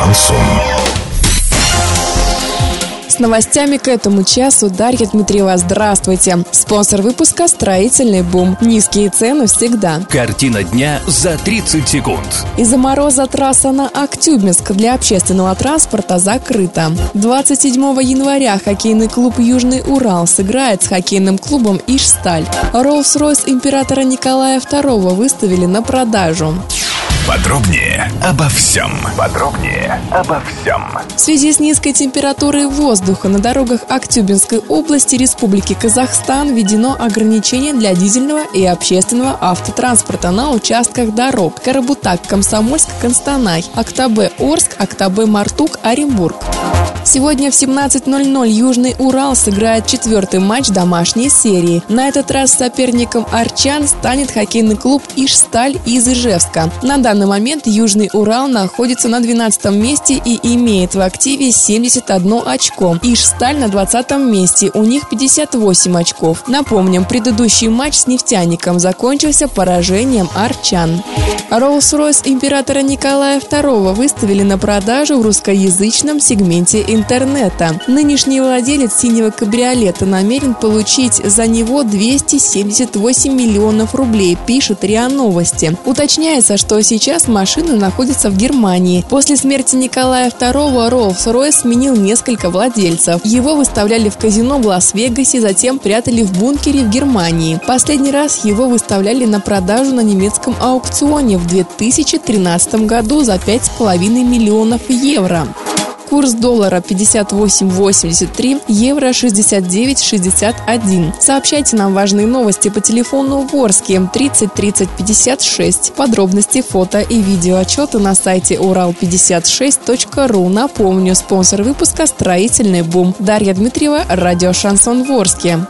Шансон новостями к этому часу Дарья Дмитриева. Здравствуйте. Спонсор выпуска «Строительный бум». Низкие цены всегда. Картина дня за 30 секунд. Из-за мороза трасса на Актюбинск для общественного транспорта закрыта. 27 января хоккейный клуб «Южный Урал» сыграет с хоккейным клубом «Ишсталь». Роллс-Ройс императора Николая II выставили на продажу. Подробнее обо всем. Подробнее обо всем. В связи с низкой температурой воздуха на дорогах Актюбинской области Республики Казахстан введено ограничение для дизельного и общественного автотранспорта на участках дорог Карабутак, Комсомольск, Констанай, Актабе, Орск, Актабе, Мартук, Оренбург. Сегодня в 17.00 Южный Урал сыграет четвертый матч домашней серии. На этот раз соперником Арчан станет хоккейный клуб Ишсталь из Ижевска. На данный момент Южный Урал находится на 12 месте и имеет в активе 71 очко. Ишсталь на 20 месте, у них 58 очков. Напомним, предыдущий матч с нефтяником закончился поражением Арчан. Роллс-Ройс императора Николая II выставили на продажу в русскоязычном сегменте интернета. Нынешний владелец синего кабриолета намерен получить за него 278 миллионов рублей, пишет РИА Новости. Уточняется, что сейчас машина находится в Германии. После смерти Николая II Rolls-Royce сменил несколько владельцев. Его выставляли в казино в Лас-Вегасе, затем прятали в бункере в Германии. Последний раз его выставляли на продажу на немецком аукционе в 2013 году за 5,5 миллионов евро. Курс доллара 58.83, евро 69.61. Сообщайте нам важные новости по телефону Ворске 30 30 56. Подробности, фото и видео отчеты на сайте урал56.ру. Напомню, спонсор выпуска «Строительный бум». Дарья Дмитриева, радио «Шансон Ворске».